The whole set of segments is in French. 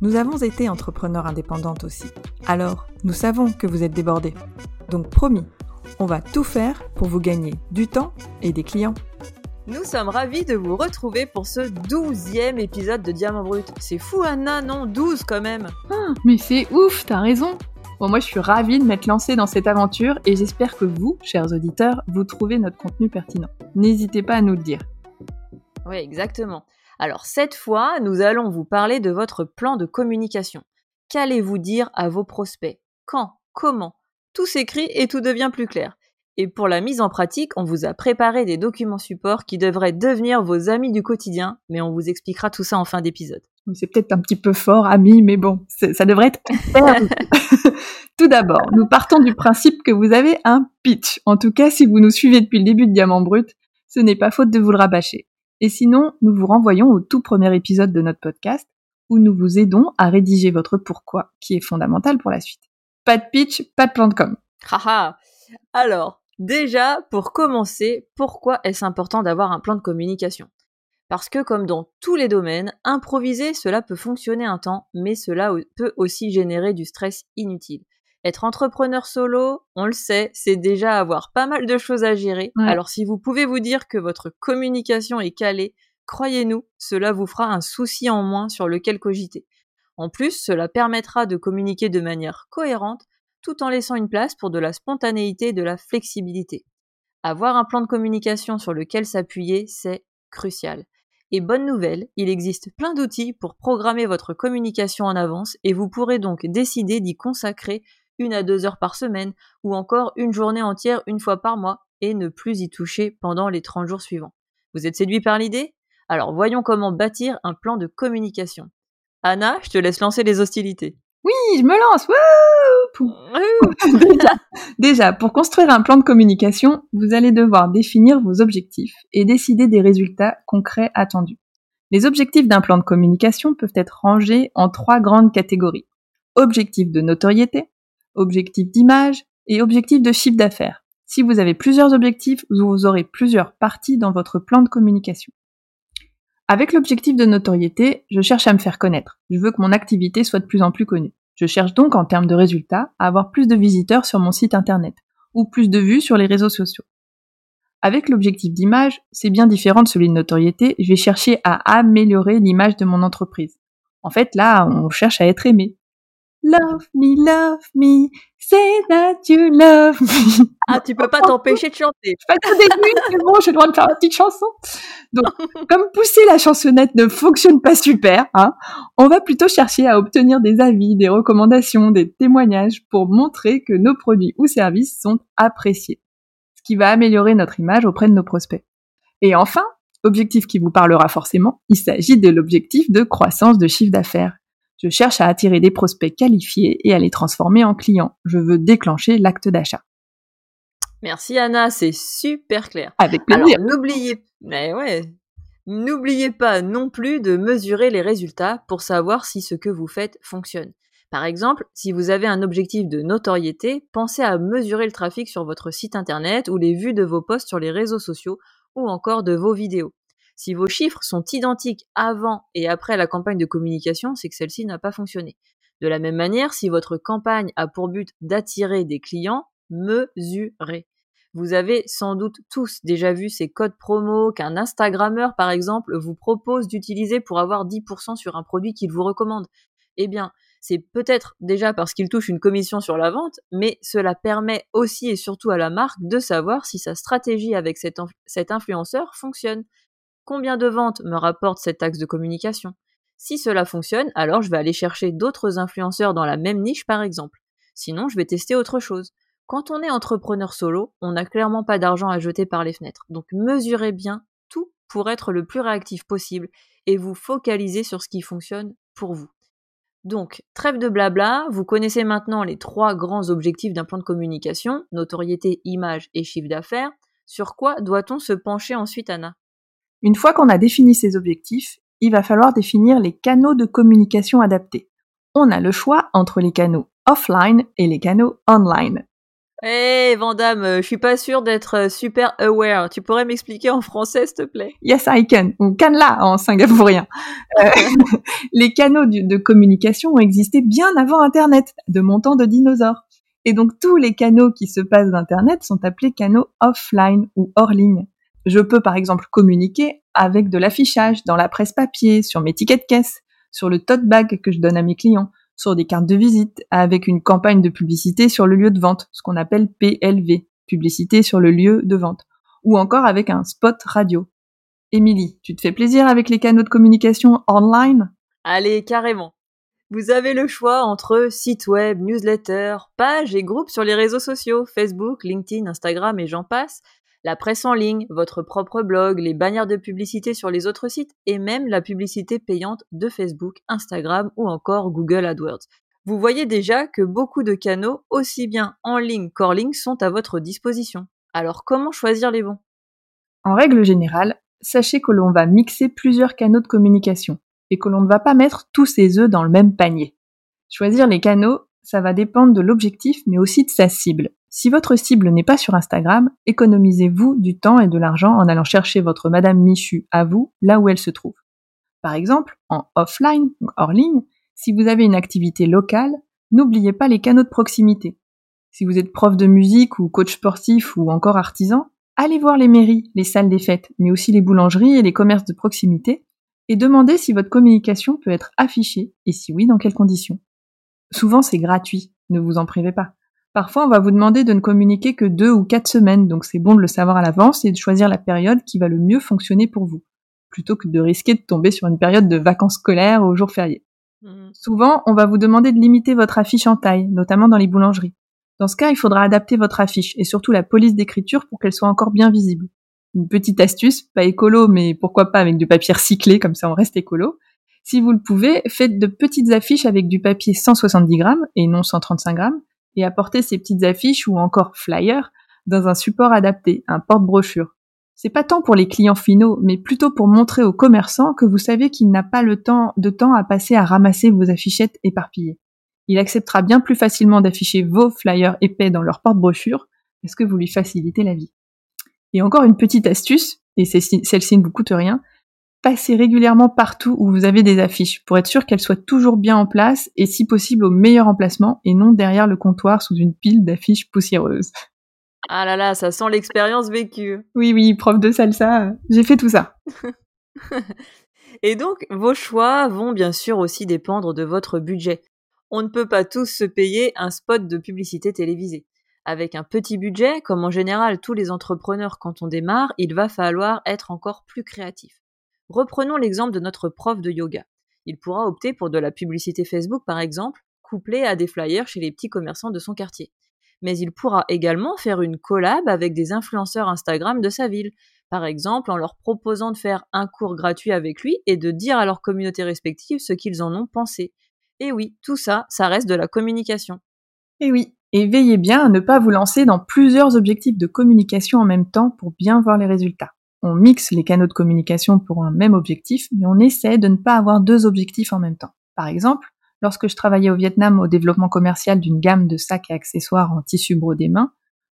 Nous avons été entrepreneurs indépendantes aussi. Alors, nous savons que vous êtes débordés. Donc promis, on va tout faire pour vous gagner du temps et des clients. Nous sommes ravis de vous retrouver pour ce douzième épisode de Diamant Brut. C'est fou Anna, non? 12 quand même ah, Mais c'est ouf, t'as raison Bon, moi je suis ravie de m'être lancée dans cette aventure et j'espère que vous, chers auditeurs, vous trouvez notre contenu pertinent. N'hésitez pas à nous le dire. Oui, exactement. Alors cette fois, nous allons vous parler de votre plan de communication. Qu'allez-vous dire à vos prospects? Quand? Comment? Tout s'écrit et tout devient plus clair. Et pour la mise en pratique, on vous a préparé des documents supports qui devraient devenir vos amis du quotidien, mais on vous expliquera tout ça en fin d'épisode. C'est peut-être un petit peu fort, amis, mais bon, ça devrait être Tout d'abord, nous partons du principe que vous avez un pitch. En tout cas, si vous nous suivez depuis le début de Diamant Brut, ce n'est pas faute de vous le rabâcher. Et sinon, nous vous renvoyons au tout premier épisode de notre podcast où nous vous aidons à rédiger votre pourquoi, qui est fondamental pour la suite. Pas de pitch, pas de plan de com. Haha. Alors, déjà, pour commencer, pourquoi est-ce important d'avoir un plan de communication? Parce que comme dans tous les domaines, improviser, cela peut fonctionner un temps, mais cela peut aussi générer du stress inutile. Être entrepreneur solo, on le sait, c'est déjà avoir pas mal de choses à gérer. Alors si vous pouvez vous dire que votre communication est calée, croyez-nous, cela vous fera un souci en moins sur lequel cogiter. En plus, cela permettra de communiquer de manière cohérente tout en laissant une place pour de la spontanéité et de la flexibilité. Avoir un plan de communication sur lequel s'appuyer, c'est crucial. Et bonne nouvelle, il existe plein d'outils pour programmer votre communication en avance et vous pourrez donc décider d'y consacrer une à deux heures par semaine, ou encore une journée entière une fois par mois, et ne plus y toucher pendant les 30 jours suivants. Vous êtes séduit par l'idée? Alors voyons comment bâtir un plan de communication. Anna, je te laisse lancer les hostilités. Oui, je me lance. déjà, déjà, pour construire un plan de communication, vous allez devoir définir vos objectifs et décider des résultats concrets attendus. Les objectifs d'un plan de communication peuvent être rangés en trois grandes catégories. Objectifs de notoriété, objectif d'image et objectif de chiffre d'affaires. Si vous avez plusieurs objectifs, vous aurez plusieurs parties dans votre plan de communication. Avec l'objectif de notoriété, je cherche à me faire connaître. Je veux que mon activité soit de plus en plus connue. Je cherche donc en termes de résultats à avoir plus de visiteurs sur mon site internet ou plus de vues sur les réseaux sociaux. Avec l'objectif d'image, c'est bien différent de celui de notoriété, je vais chercher à améliorer l'image de mon entreprise. En fait, là, on cherche à être aimé. Love me, love me, say that you love me. Ah, tu peux pas t'empêcher de chanter. Pas début, c'est bon, j'ai le droit de faire une petite chanson. Donc, comme pousser la chansonnette ne fonctionne pas super, hein, on va plutôt chercher à obtenir des avis, des recommandations, des témoignages pour montrer que nos produits ou services sont appréciés. Ce qui va améliorer notre image auprès de nos prospects. Et enfin, objectif qui vous parlera forcément, il s'agit de l'objectif de croissance de chiffre d'affaires. Je cherche à attirer des prospects qualifiés et à les transformer en clients. Je veux déclencher l'acte d'achat. Merci Anna, c'est super clair. Avec plaisir. Alors n'oubliez, ouais, n'oubliez pas non plus de mesurer les résultats pour savoir si ce que vous faites fonctionne. Par exemple, si vous avez un objectif de notoriété, pensez à mesurer le trafic sur votre site internet ou les vues de vos posts sur les réseaux sociaux ou encore de vos vidéos. Si vos chiffres sont identiques avant et après la campagne de communication, c'est que celle-ci n'a pas fonctionné. De la même manière, si votre campagne a pour but d'attirer des clients, mesurez. Vous avez sans doute tous déjà vu ces codes promo qu'un Instagrammeur, par exemple, vous propose d'utiliser pour avoir 10% sur un produit qu'il vous recommande. Eh bien, c'est peut-être déjà parce qu'il touche une commission sur la vente, mais cela permet aussi et surtout à la marque de savoir si sa stratégie avec cet, cet influenceur fonctionne. Combien de ventes me rapporte cet axe de communication? Si cela fonctionne, alors je vais aller chercher d'autres influenceurs dans la même niche par exemple. Sinon, je vais tester autre chose. Quand on est entrepreneur solo, on n'a clairement pas d'argent à jeter par les fenêtres. Donc mesurez bien tout pour être le plus réactif possible et vous focalisez sur ce qui fonctionne pour vous. Donc, trêve de blabla, vous connaissez maintenant les trois grands objectifs d'un plan de communication, notoriété, image et chiffre d'affaires. Sur quoi doit-on se pencher ensuite, Anna? Une fois qu'on a défini ces objectifs, il va falloir définir les canaux de communication adaptés. On a le choix entre les canaux offline et les canaux online. Hé, hey, Vandame, je suis pas sûre d'être euh, super aware. Tu pourrais m'expliquer en français, s'il te plaît? Yes, I can. Ou canla en singapourien. Euh, les canaux de communication ont existé bien avant Internet, de mon temps de dinosaure. Et donc tous les canaux qui se passent d'Internet sont appelés canaux offline ou hors ligne. Je peux par exemple communiquer avec de l'affichage dans la presse papier, sur mes tickets de caisse, sur le tote bag que je donne à mes clients, sur des cartes de visite, avec une campagne de publicité sur le lieu de vente, ce qu'on appelle PLV, publicité sur le lieu de vente, ou encore avec un spot radio. Émilie, tu te fais plaisir avec les canaux de communication online? Allez, carrément. Vous avez le choix entre site web, newsletter, pages et groupes sur les réseaux sociaux, Facebook, LinkedIn, Instagram et j'en passe, la presse en ligne, votre propre blog, les bannières de publicité sur les autres sites et même la publicité payante de Facebook, Instagram ou encore Google AdWords. Vous voyez déjà que beaucoup de canaux, aussi bien en ligne qu'hors ligne, sont à votre disposition. Alors comment choisir les bons? En règle générale, sachez que l'on va mixer plusieurs canaux de communication et que l'on ne va pas mettre tous ses œufs dans le même panier. Choisir les canaux, ça va dépendre de l'objectif mais aussi de sa cible. Si votre cible n'est pas sur Instagram, économisez-vous du temps et de l'argent en allant chercher votre Madame Michu à vous, là où elle se trouve. Par exemple, en offline, hors ligne, si vous avez une activité locale, n'oubliez pas les canaux de proximité. Si vous êtes prof de musique ou coach sportif ou encore artisan, allez voir les mairies, les salles des fêtes, mais aussi les boulangeries et les commerces de proximité, et demandez si votre communication peut être affichée, et si oui, dans quelles conditions. Souvent c'est gratuit, ne vous en privez pas. Parfois, on va vous demander de ne communiquer que deux ou quatre semaines, donc c'est bon de le savoir à l'avance et de choisir la période qui va le mieux fonctionner pour vous, plutôt que de risquer de tomber sur une période de vacances scolaires ou jours fériés. Mmh. Souvent, on va vous demander de limiter votre affiche en taille, notamment dans les boulangeries. Dans ce cas, il faudra adapter votre affiche et surtout la police d'écriture pour qu'elle soit encore bien visible. Une petite astuce, pas écolo, mais pourquoi pas avec du papier recyclé, comme ça on reste écolo. Si vous le pouvez, faites de petites affiches avec du papier 170 grammes et non 135 grammes, et apporter ces petites affiches ou encore flyers dans un support adapté, un porte-brochure. C'est pas tant pour les clients finaux, mais plutôt pour montrer aux commerçants que vous savez qu'il n'a pas le temps de temps à passer à ramasser vos affichettes éparpillées. Il acceptera bien plus facilement d'afficher vos flyers épais dans leur porte-brochure parce que vous lui facilitez la vie. Et encore une petite astuce, et celle-ci ne vous coûte rien, passez régulièrement partout où vous avez des affiches pour être sûr qu'elles soient toujours bien en place et si possible au meilleur emplacement et non derrière le comptoir sous une pile d'affiches poussiéreuses. Ah là là, ça sent l'expérience vécue. Oui, oui, prof de salsa, j'ai fait tout ça. et donc, vos choix vont bien sûr aussi dépendre de votre budget. On ne peut pas tous se payer un spot de publicité télévisée. Avec un petit budget, comme en général tous les entrepreneurs quand on démarre, il va falloir être encore plus créatif. Reprenons l'exemple de notre prof de yoga. Il pourra opter pour de la publicité Facebook par exemple, couplée à des flyers chez les petits commerçants de son quartier. Mais il pourra également faire une collab avec des influenceurs Instagram de sa ville, par exemple en leur proposant de faire un cours gratuit avec lui et de dire à leur communauté respective ce qu'ils en ont pensé. Et oui, tout ça, ça reste de la communication. Et oui, et veillez bien à ne pas vous lancer dans plusieurs objectifs de communication en même temps pour bien voir les résultats on mixe les canaux de communication pour un même objectif, mais on essaie de ne pas avoir deux objectifs en même temps. Par exemple, lorsque je travaillais au Vietnam au développement commercial d'une gamme de sacs et accessoires en tissu brodé main,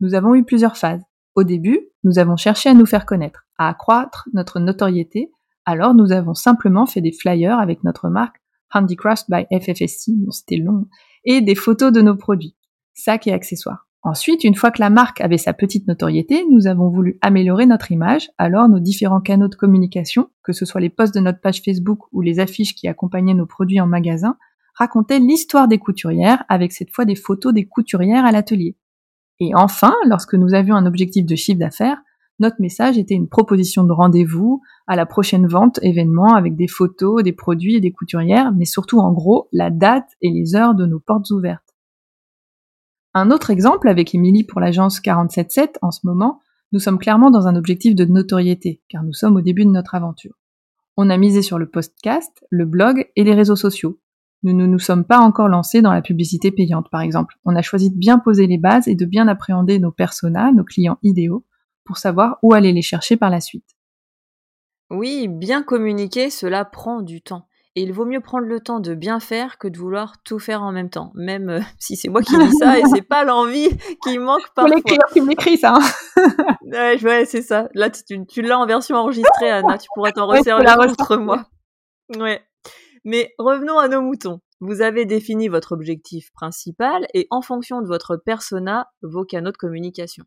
nous avons eu plusieurs phases. Au début, nous avons cherché à nous faire connaître, à accroître notre notoriété, alors nous avons simplement fait des flyers avec notre marque Handicraft by FFSC, c'était long, et des photos de nos produits, sacs et accessoires. Ensuite, une fois que la marque avait sa petite notoriété, nous avons voulu améliorer notre image, alors nos différents canaux de communication, que ce soit les posts de notre page Facebook ou les affiches qui accompagnaient nos produits en magasin, racontaient l'histoire des couturières avec cette fois des photos des couturières à l'atelier. Et enfin, lorsque nous avions un objectif de chiffre d'affaires, notre message était une proposition de rendez-vous à la prochaine vente, événement avec des photos, des produits et des couturières, mais surtout en gros la date et les heures de nos portes ouvertes. Un autre exemple avec Émilie pour l'agence 477 en ce moment, nous sommes clairement dans un objectif de notoriété, car nous sommes au début de notre aventure. On a misé sur le podcast, le blog et les réseaux sociaux. Nous ne nous sommes pas encore lancés dans la publicité payante, par exemple. On a choisi de bien poser les bases et de bien appréhender nos personas, nos clients idéaux, pour savoir où aller les chercher par la suite. Oui, bien communiquer, cela prend du temps. Et il vaut mieux prendre le temps de bien faire que de vouloir tout faire en même temps. Même euh, si c'est moi qui dis ça et c'est pas l'envie qui manque parfois. Pour l'écrire, tu m'écris ça. Hein. ouais, ouais c'est ça. Là, tu, l'as en version enregistrée, Anna. Tu pourras t'en resserrer contre moi. Ouais. Mais revenons à nos moutons. Vous avez défini votre objectif principal et en fonction de votre persona, vos canaux de communication.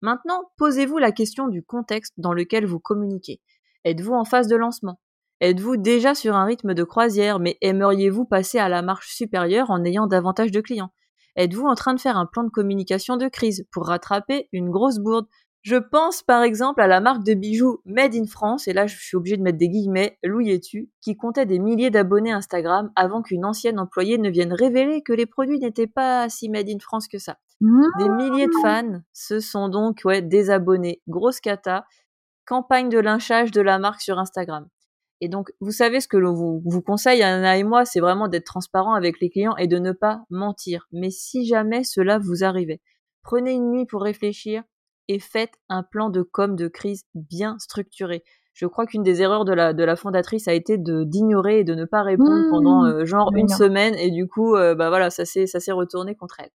Maintenant, posez-vous la question du contexte dans lequel vous communiquez. Êtes-vous en phase de lancement? Êtes-vous déjà sur un rythme de croisière, mais aimeriez-vous passer à la marche supérieure en ayant davantage de clients? Êtes-vous en train de faire un plan de communication de crise pour rattraper une grosse bourde? Je pense par exemple à la marque de bijoux Made in France, et là je suis obligée de mettre des guillemets, Louis tu qui comptait des milliers d'abonnés Instagram avant qu'une ancienne employée ne vienne révéler que les produits n'étaient pas si Made in France que ça. Des milliers de fans se sont donc ouais, désabonnés. Grosse cata. Campagne de lynchage de la marque sur Instagram. Et donc, vous savez ce que l'on vous, vous conseille, Anna et moi, c'est vraiment d'être transparent avec les clients et de ne pas mentir. Mais si jamais cela vous arrivait, prenez une nuit pour réfléchir et faites un plan de com de crise bien structuré. Je crois qu'une des erreurs de la, de la fondatrice a été d'ignorer et de ne pas répondre pendant mmh. euh, genre une semaine et du coup, euh, bah voilà, ça s'est retourné contre elle.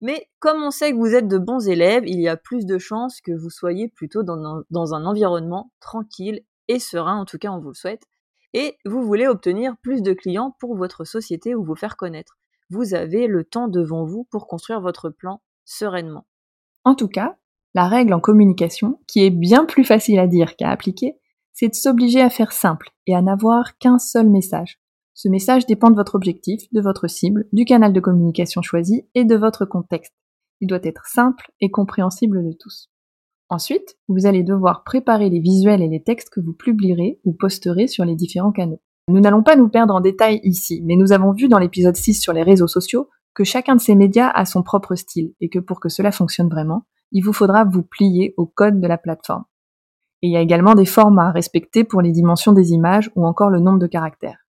Mais comme on sait que vous êtes de bons élèves, il y a plus de chances que vous soyez plutôt dans dans un environnement tranquille et serein, en tout cas on vous le souhaite, et vous voulez obtenir plus de clients pour votre société ou vous faire connaître. Vous avez le temps devant vous pour construire votre plan sereinement. En tout cas, la règle en communication, qui est bien plus facile à dire qu'à appliquer, c'est de s'obliger à faire simple et à n'avoir qu'un seul message. Ce message dépend de votre objectif, de votre cible, du canal de communication choisi et de votre contexte. Il doit être simple et compréhensible de tous. Ensuite, vous allez devoir préparer les visuels et les textes que vous publierez ou posterez sur les différents canaux. Nous n'allons pas nous perdre en détail ici, mais nous avons vu dans l'épisode 6 sur les réseaux sociaux que chacun de ces médias a son propre style et que pour que cela fonctionne vraiment, il vous faudra vous plier au code de la plateforme. Et il y a également des formats à respecter pour les dimensions des images ou encore le nombre de caractères.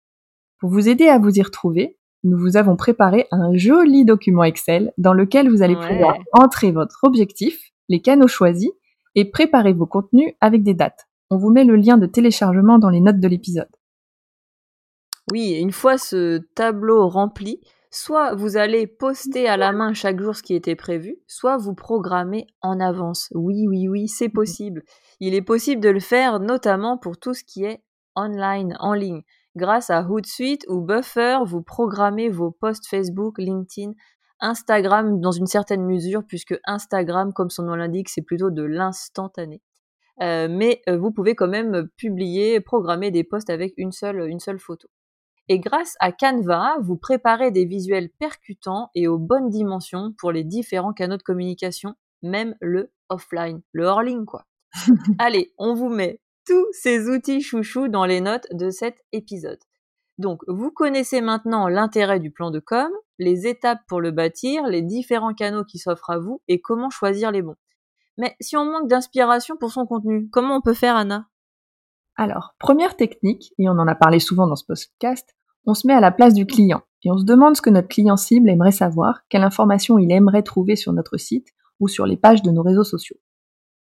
Pour vous aider à vous y retrouver, nous vous avons préparé un joli document Excel dans lequel vous allez pouvoir entrer votre objectif, les canaux choisis et préparez vos contenus avec des dates. On vous met le lien de téléchargement dans les notes de l'épisode. Oui, une fois ce tableau rempli, soit vous allez poster à la main chaque jour ce qui était prévu, soit vous programmez en avance. Oui, oui, oui, c'est possible. Il est possible de le faire notamment pour tout ce qui est online, en ligne. Grâce à Hootsuite ou Buffer, vous programmez vos posts Facebook, LinkedIn Instagram dans une certaine mesure, puisque Instagram, comme son nom l'indique, c'est plutôt de l'instantané. Euh, mais euh, vous pouvez quand même publier, programmer des posts avec une seule, une seule photo. Et grâce à Canva, vous préparez des visuels percutants et aux bonnes dimensions pour les différents canaux de communication, même le offline, le hors-ligne quoi. Allez, on vous met tous ces outils chouchous dans les notes de cet épisode. Donc, vous connaissez maintenant l'intérêt du plan de com, les étapes pour le bâtir, les différents canaux qui s'offrent à vous et comment choisir les bons. Mais si on manque d'inspiration pour son contenu, comment on peut faire, Anna? Alors, première technique, et on en a parlé souvent dans ce podcast, on se met à la place du client et on se demande ce que notre client cible aimerait savoir, quelle information il aimerait trouver sur notre site ou sur les pages de nos réseaux sociaux.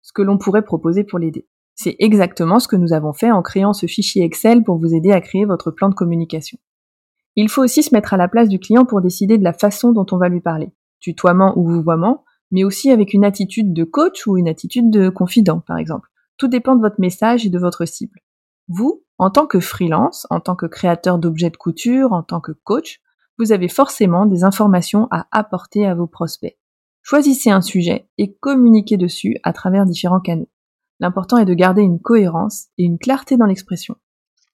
Ce que l'on pourrait proposer pour l'aider. C'est exactement ce que nous avons fait en créant ce fichier Excel pour vous aider à créer votre plan de communication. Il faut aussi se mettre à la place du client pour décider de la façon dont on va lui parler. Tutoiement ou vouvoiement, mais aussi avec une attitude de coach ou une attitude de confident, par exemple. Tout dépend de votre message et de votre cible. Vous, en tant que freelance, en tant que créateur d'objets de couture, en tant que coach, vous avez forcément des informations à apporter à vos prospects. Choisissez un sujet et communiquez dessus à travers différents canaux. L'important est de garder une cohérence et une clarté dans l'expression.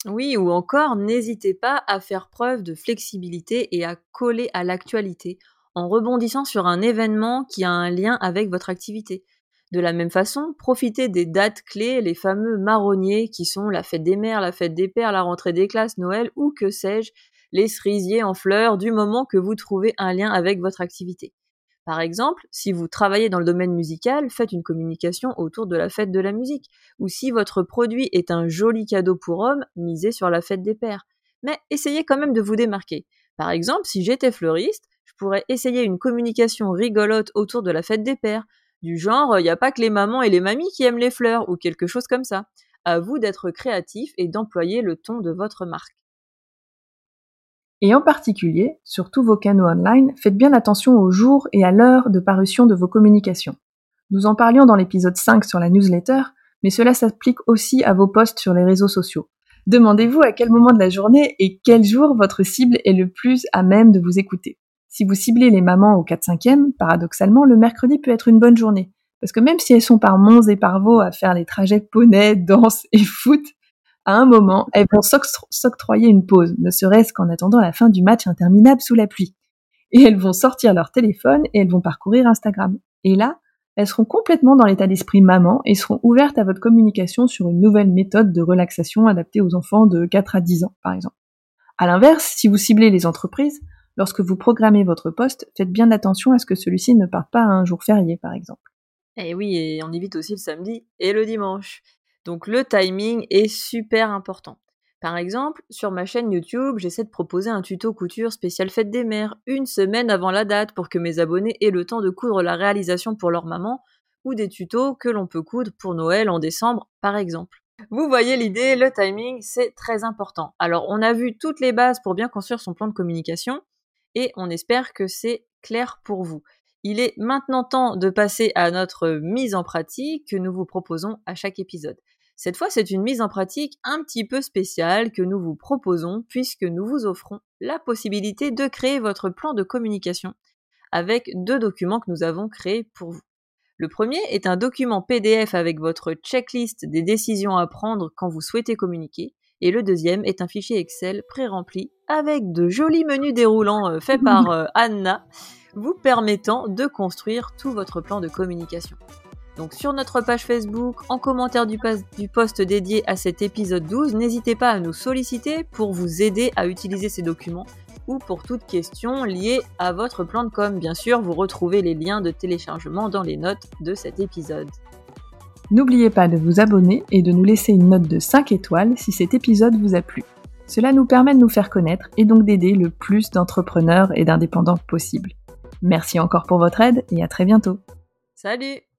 Oui, ou encore, n'hésitez pas à faire preuve de flexibilité et à coller à l'actualité en rebondissant sur un événement qui a un lien avec votre activité. De la même façon, profitez des dates clés, les fameux marronniers qui sont la fête des mères, la fête des pères, la rentrée des classes, Noël ou que sais-je, les cerisiers en fleurs du moment que vous trouvez un lien avec votre activité. Par exemple, si vous travaillez dans le domaine musical, faites une communication autour de la fête de la musique. Ou si votre produit est un joli cadeau pour homme, misez sur la fête des pères. mais essayez quand même de vous démarquer. Par exemple, si j'étais fleuriste, je pourrais essayer une communication rigolote autour de la fête des pères, du genre il n'y a pas que les mamans et les mamies qui aiment les fleurs ou quelque chose comme ça. À vous d'être créatif et d'employer le ton de votre marque. Et en particulier, sur tous vos canaux online, faites bien attention au jour et à l'heure de parution de vos communications. Nous en parlions dans l'épisode 5 sur la newsletter, mais cela s'applique aussi à vos posts sur les réseaux sociaux. Demandez-vous à quel moment de la journée et quel jour votre cible est le plus à même de vous écouter. Si vous ciblez les mamans au 4-5e, paradoxalement, le mercredi peut être une bonne journée. Parce que même si elles sont par Mons et par Vaux à faire les trajets poney, danse et foot, à un moment, elles vont s'octroyer une pause, ne serait-ce qu'en attendant la fin du match interminable sous la pluie. Et elles vont sortir leur téléphone et elles vont parcourir Instagram. Et là, elles seront complètement dans l'état d'esprit maman et seront ouvertes à votre communication sur une nouvelle méthode de relaxation adaptée aux enfants de 4 à 10 ans, par exemple. À l'inverse, si vous ciblez les entreprises, lorsque vous programmez votre poste, faites bien attention à ce que celui-ci ne parte pas un jour férié, par exemple. Eh oui, et on évite aussi le samedi et le dimanche. Donc le timing est super important. Par exemple, sur ma chaîne YouTube, j'essaie de proposer un tuto couture spécial fête des mères une semaine avant la date pour que mes abonnés aient le temps de coudre la réalisation pour leur maman ou des tutos que l'on peut coudre pour Noël en décembre par exemple. Vous voyez l'idée, le timing, c'est très important. Alors on a vu toutes les bases pour bien construire son plan de communication et on espère que c'est clair pour vous. Il est maintenant temps de passer à notre mise en pratique que nous vous proposons à chaque épisode. Cette fois, c'est une mise en pratique un petit peu spéciale que nous vous proposons puisque nous vous offrons la possibilité de créer votre plan de communication avec deux documents que nous avons créés pour vous. Le premier est un document PDF avec votre checklist des décisions à prendre quand vous souhaitez communiquer. Et le deuxième est un fichier Excel pré-rempli avec de jolis menus déroulants euh, faits par euh, Anna, vous permettant de construire tout votre plan de communication. Donc sur notre page Facebook, en commentaire du, du post dédié à cet épisode 12, n'hésitez pas à nous solliciter pour vous aider à utiliser ces documents ou pour toute question liée à votre plan de com. Bien sûr, vous retrouvez les liens de téléchargement dans les notes de cet épisode. N'oubliez pas de vous abonner et de nous laisser une note de 5 étoiles si cet épisode vous a plu. Cela nous permet de nous faire connaître et donc d'aider le plus d'entrepreneurs et d'indépendants possible. Merci encore pour votre aide et à très bientôt. Salut